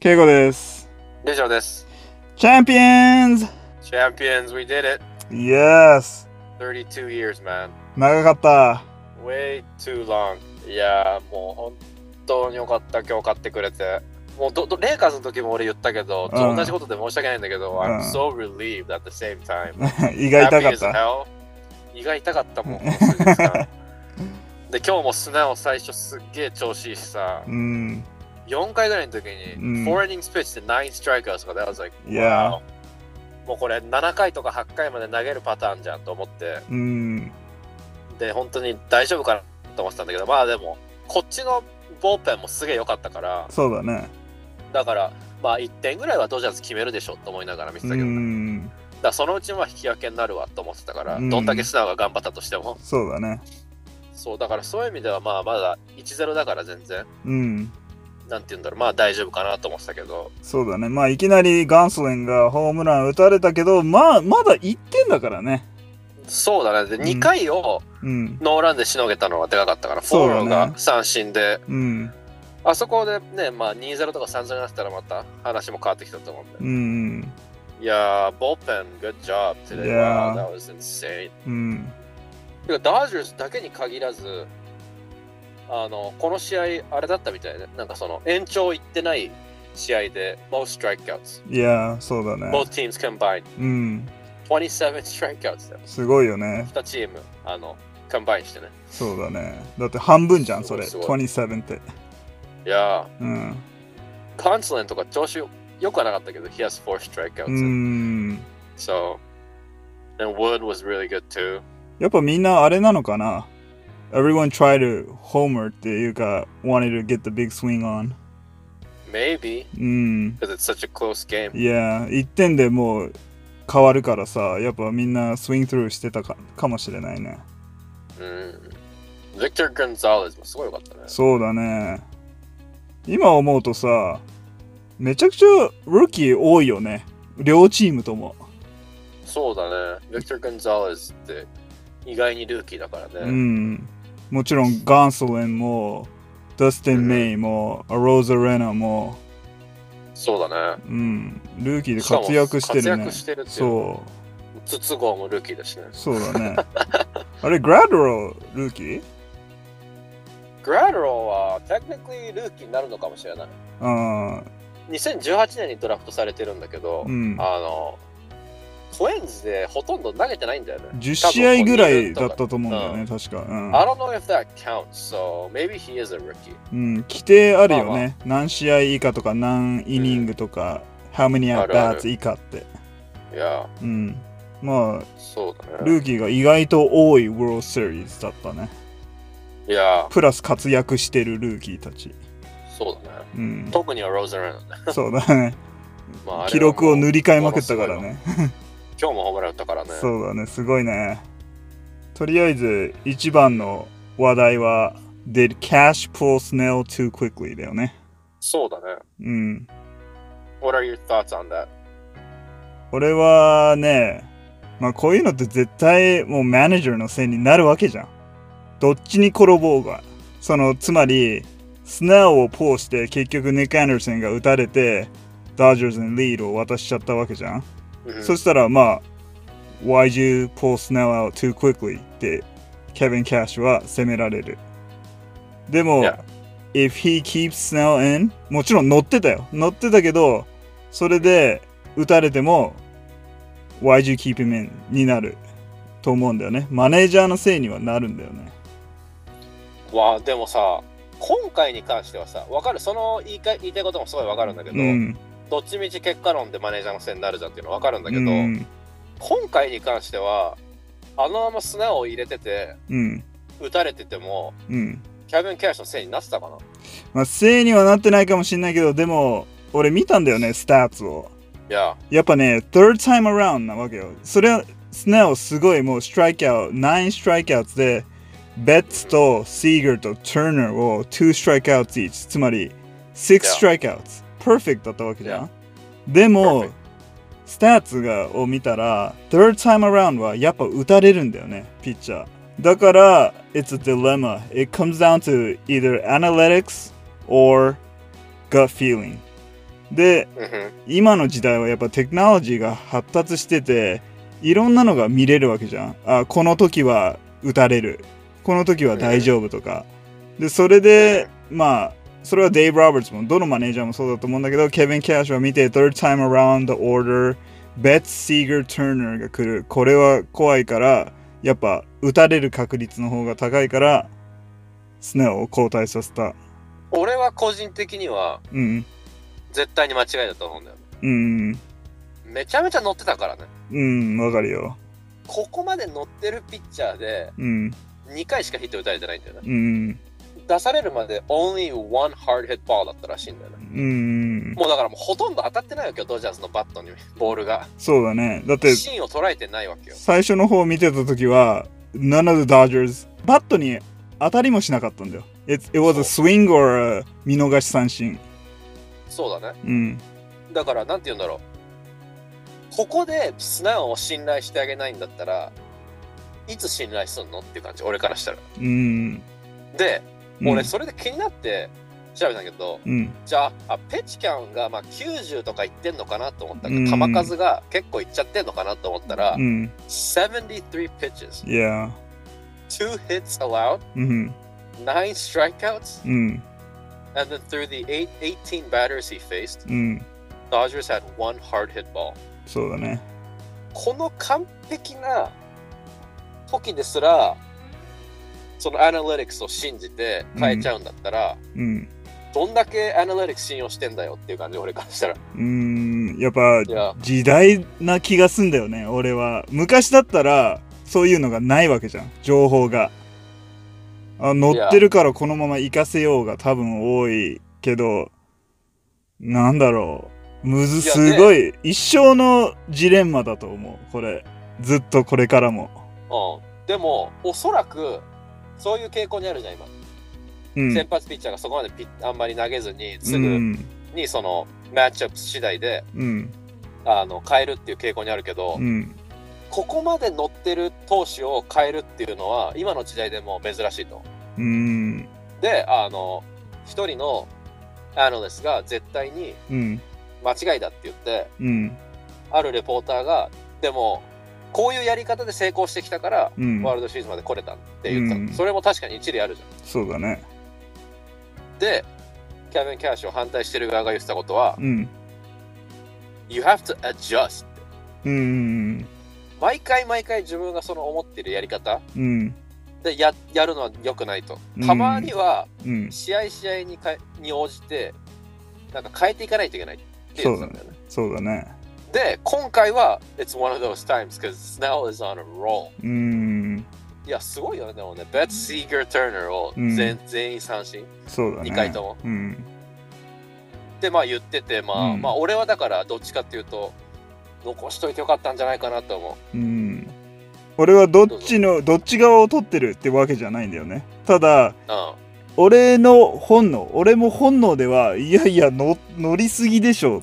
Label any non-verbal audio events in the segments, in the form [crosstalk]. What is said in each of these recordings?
ケイゴです。以上です。Champions! Champions, we did it. Yes! 32 years, man. 長かった。Way too long. いやー、もう本当によかった、今日買ってくれて。もうどどレイカーズの時も俺言ったけど、うん同じことで申し訳ないんだけど、うん I'm so relieved at the same time. [laughs] 胃が痛かった。胃が痛かったもん、[laughs] で、今日もスナを最初すっげえ調子いいしさ、うん。4回ぐらいの時うんに、4 innings pitch で9 strikeouts とかで、I was like, wow. もうこれ7回とか8回まで投げるパターンじゃんと思って、うん。で、本当に大丈夫かなと思ってたんだけど、まあでも、こっちのボールペンもすげえ良かったから、そうだね。だから、まあ1点ぐらいはドジャース決めるでしょと思いながら見てうたけど、だかん。らそのうちは引き分けになるわと思ってたから、うんどんだけスナーが頑張ったとしても、そうだね。そう、だからそういう意味ではまあまだ1-0だから全然、うん。なんて言うんだろう、まあ大丈夫かなと思ってたけど、そうだね。まあいきなりガンスレンがホームラン打たれたけど、まあまだ1点だからね。そうだね、で、うん2回をうん。ノーランでしのげたのはでかかったから、うだねォーローが三振で、うん。あそこでね、まあ2-0とか3-0になったらまた話も変わってきたと思うんで。うん。いやー、ボーペン、good job today. Wow, that was insane. うん。てか、ドジャースだけに限らず、あの、この試合、あれだったみたいで、なんかその、延長行ってない試合で、most strikeouts. いや、そうだね。Both teams combined. うん。27 strikeouts だよ。すごいよね。2チーム、あの、 combine してね。そうだね。だって半分じゃん、それ。すごい27って。いやうん。ー、ゴンソリンとか調子よよくはなかったけど、he has four strikeouts. うん。So, and Wood was really good too. やっぱみんなあれなのかな？?Everyone try to homer っていうか、wanted to get the big swing on. Maybe, うん。because it's such a close game. いや、1点でもう変わるからさ、やっぱみんなスイングスルーしてたかかもしれないね。うん。Victor Gonzalez もすごいよかったね。そうだね。今思うとさ、めちゃくちゃルーキー多いよね。両チームとも。そうだね。Victor Gonzalez って意外にルーキーだからうね。ん。もちろんガンソレンも、ダスティン・メイも、アローザ・レナも、そうだね。うん。ルーキーで活躍してるね活躍。してるっていうのそう。筒香もルーキーだしね。そうだね。[laughs] あれ、グラドロルーキー？グラドロは technically ルーキーになるのかもしれない。あ2018年にドラフトされてるんだけど、うんあの、トゥエンズでほとんど投げてないんだよね。10試合ぐらいだったと思うんだよね、確か。うん I don't know if that counts, so maybe he is a rookie. うん、規定あるよまあね。何試合以下とか、何イニングとか、how many あ at bats 以下って。いや、うん。まあ、そうだね。ルーキーが意外と多い World Series だったね。いや、プラス活躍してるルーキーたち。そうだね。うん。特にはローザレン。そうだね。[laughs] 記録を塗り替えまくったからね。今日もホームラン打ったからね。そうだね、すごいね。とりあえず、一番の話題は、Did Cash pull Snell too quickly? だよね。そうだね。うん。What are your thoughts on that? 俺はね、まあこういうのって絶対もうマネージャーのせいになるわけじゃん。どっちに転ぼうが。その、つまり、スネルをポーして結局ニック・アンダーソンが打たれて、ダージャーズにリードを渡しちゃったわけじゃん。うんそしたらまあ、Why'd you pull Snell out too quickly? って、ケビン・キャッシュは責められる。でも、Yeah. if he keeps Snell in, もちろん乗ってたよ。乗ってたけど、それで打たれても、Why'd you keep him in? になると思うんだよね。マネージャーのせいにはなるんだよね。わあでもさ、今回に関してはさ、わかる、その言いか言いたいこともすごいわかるんだけど、うん。どっちみち結果論でマネージャーのせいになるじゃんっていうのはわかるんだけど、うん。今回に関しては、あのまま砂を入れてて、うん。打たれてても、うん。キャビン・キャッシュのせいになってたかなまあ、せいにはなってないかもしれないけど、でも、俺見たんだよね、スタッツを。いや、やっぱね、third time around なわけよ。それは、スネルすごいもう strikeout、9 strikeout で、ベッツとシーガーとターナーを2ストライクアウト each。つまり、6 strikeout。Perfect だったわけじゃん。でもスタッツがを見たら、third time around はやっぱ打たれるんだよね、ピッチャー。だから、it's a dilemma. It comes down to either analytics or gut feeling. で、今の時代はやっぱテクノロジーが発達してて、いろんなのが見れるわけじゃん。あ、この時は打たれる。この時は大丈夫とか。で、それで、まあ、それはデイブ・ロバーツも、どのマネージャーもそうだと思うんだけど、ケビン・キャッシュは見て、Third time around the order, Bet Seeger Turner が来る。これは怖いから、やっぱ打たれる確率の方が高いから、スネ夫を交代させた。俺は個人的にはうん。絶対に間違いだと思うんだよ。うん。めちゃめちゃ乗ってたからね。うん、わかるよ。ここまで乗ってるピッチャーでうん。2回しかヒット打たれてないんだよね。うん。出されるまで only one hard hit ball だったらしいんだよね。うん。もうだからもうほとんど当たってないわけよ、ドジャースのバットにボールが。そうだね。だって、芯を捉えてないわけよ。最初の方見てた時は、None of the Dodgers、バットに当たりもしなかったんだよ。It, it was a swing or a 見逃し三振。そうだね。うん。だからなんて言うんだろう。ここで素直を信頼してあげないんだったら、いつ信頼すんの？っていう感じ、俺からしたら。うん。で、うん俺それで気になって調べたけど、うん。じゃああペッチキャンがまあ90とかいってんのかなと思ったけど、うん球数が結構いっちゃってんのかなと思ったら、うん。73 pitches, Yeah. 2 hits allowed, うん。9 strikeouts, うん。and then through the eight, 18 batters he faced, うん。Dodgers had one hard hit ball. そうだね。この完璧な時ですら、そのアナリティクスを信じて変えちゃうんだったら、うん。どんだけアナリティクス信用してんだよっていう感じ、俺からしたら。うん。やっぱ時代な気がすんだよね、俺は。昔だったら、そういうのがないわけじゃん、情報が。あ乗ってるからこのまま行かせようが多分多いけど、なんだろう。むず、すごい、一生のジレンマだと思う、これ。ずっとこれからも。うん、でも、おそらく、そういう傾向にあるじゃん、今。うん。先発ピッチャーがそこまでピッあんまり投げずに、すぐうん。にそのマッチアップ次第でうん。あの変えるっていう傾向にあるけど、うん。ここまで乗ってる投手を変えるっていうのは、今の時代でも珍しいと。うん。で、あの、一人のアナリストが絶対にうん。間違いだって言って、うん。あるレポーターが、でも、こういうやり方で成功してきたから、うんワールドシリーズまで来れたって言ったの、うんそれも確かに一理あるじゃん。そうだね。で、キャビン・キャッシュを反対してる側が言ってたことは、うん。You have to adjust. うん。毎回毎回自分がその思ってるやり方うん。でややるのは良くないとうん。たまにはうん。試合試合にかに応じてなんか変えていかないといけないって言ってたんだよね。そうだね。で、今回は It's one of those times because Snell is on a roll. うん。いや、すごいよね、でもね。ベッツ・シーガー・ターナーを全,、全員三振。そうだね。二回とも。うん。で、まあ言ってて、まあ、うんまあ俺はだからどっちかっていうと、残しといてよかったんじゃないかなと思う。うん。俺はどっちの、どっち側を取ってるってわけじゃないんだよね。ただ、うん。俺の本能、俺も本能では、いやいや、の乗りすぎでしょ。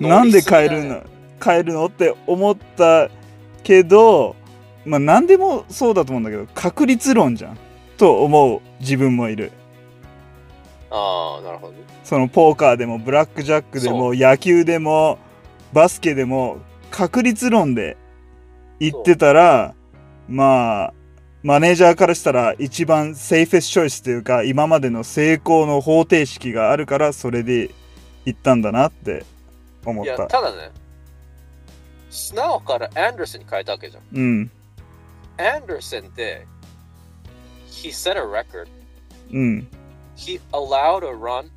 なんで変えるの、変えるの？って思ったけど、まあ何でもそうだと思うんだけど、確率論じゃん。と思う自分もいる。ああ、なるほどね。そのポーカーでもブラックジャックでも野球でもバスケでも確率論で言ってたらまあマネージャーからしたら一番セーフェスチョイスというか今までの成功の方程式があるからそれで言ったんだなって思っいや、た。ただね、スナオからアンダーソンに変えたわけじゃん。うんアンダーソンって、he set a record. うん。He allowed a run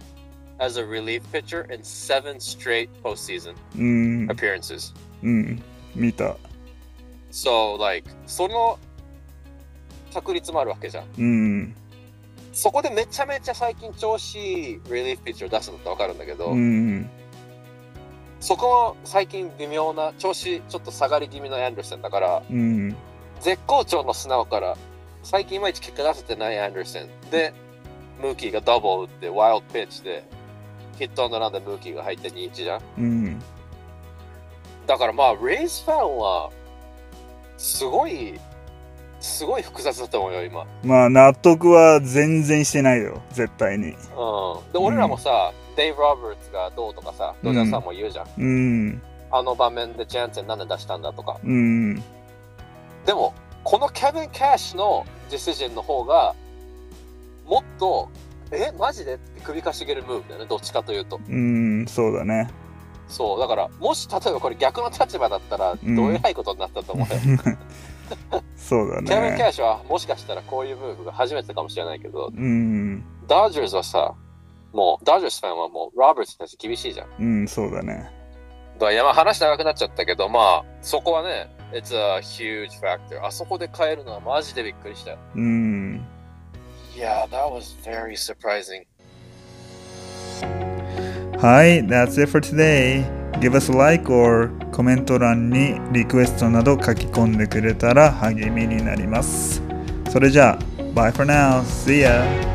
as a relief pitcher in seven straight postseason うん。appearances. うん。見た。So, like, その確率もあるわけじゃん。うん。そこでめちゃめちゃ最近調子いいリリーフピッチを出すのってわかるんだけど、うん。そこも最近微妙な調子ちょっと下がり気味のアンダーソンだから、うん。絶好調の素直から最近いまいち結果出せてないアンダーソンで、ムーキーがダブル打ってワイルドピッチでヒットオンドランでムーキーが入って2-1じゃん。うん。だからまあ、レイズファンは、すごい、すごい複雑だと思うよ、今。まあ納得は全然してないよ。絶対に。うん。で、俺らもさ、デイブ・ロバーツがどうとかさ、ドジャースさんも言うじゃん。うん。あの場面でジャンセンなんで出したんだとか。うん。でも、このケビン・キャッシュのディシジョンの方が、もっと、え、マジで？って首かしげるムーブだよね、どっちかというと。うん、そうだね。そう、だから、もし例えばこれ逆の立場だったら、んどうえらいことになったと思うよ。[laughs] そうだケビン・キャね。ッシュはもしかしたらこういうムーブが初めてかもしれないけど、うん。ダージャーズはさ、もう、ダージャーズファンはもう、ロバーツに対して厳しいじゃん。うん、そうだね。だまあ話長くなっちゃったけど、まあ、そこはね、It's a huge factor. あそこで変えるのはマジでびっくりしたよ。うん。Yeah, that was very surprising. はい、That's it for today. Give us a like or コメント欄にリクエストなど書き込んでくれたら励みになります。それじゃあ、Bye for now. See ya!